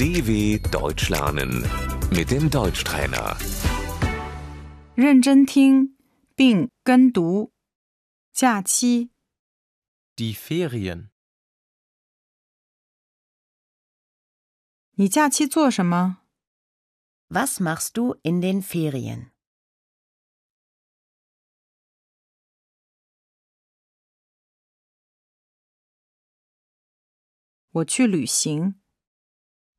DW Deutsch lernen mit dem Deutschtrainer. 认真听并跟读。假期， Die Ferien. 你假期做什么？ Was machst du in den Ferien? 我去旅行。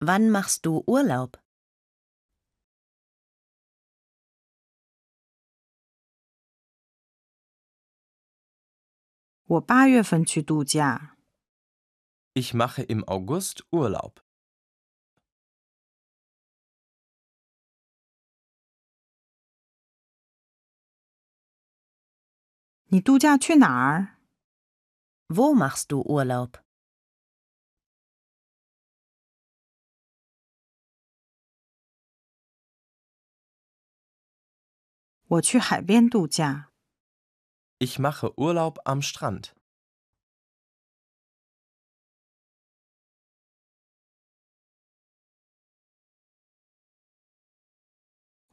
Wann machst du Urlaub? Ich mache im August Urlaub. Wo machst du Urlaub? 我去海边度假。 Ich mache Urlaub am Strand.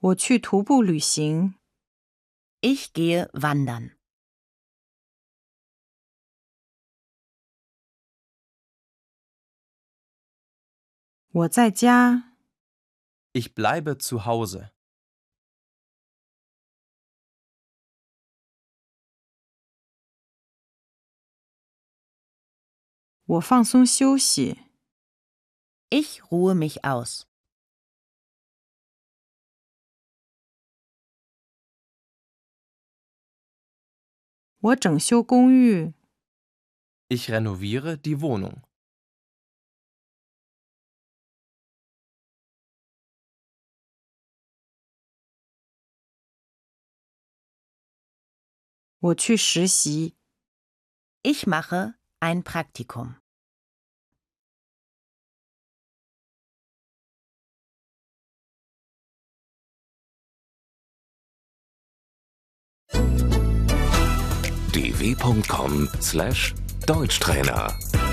我去徒步旅行。 Ich gehe wandern. 我在家。 Ich bleibe zu Hause. 我放松休息。 Ich ruhe mich aus. 我整修公寓。 Ich renoviere die Wohnung. 我去实习。 Ich mache ein Praktikum. dw.com/deutschtrainer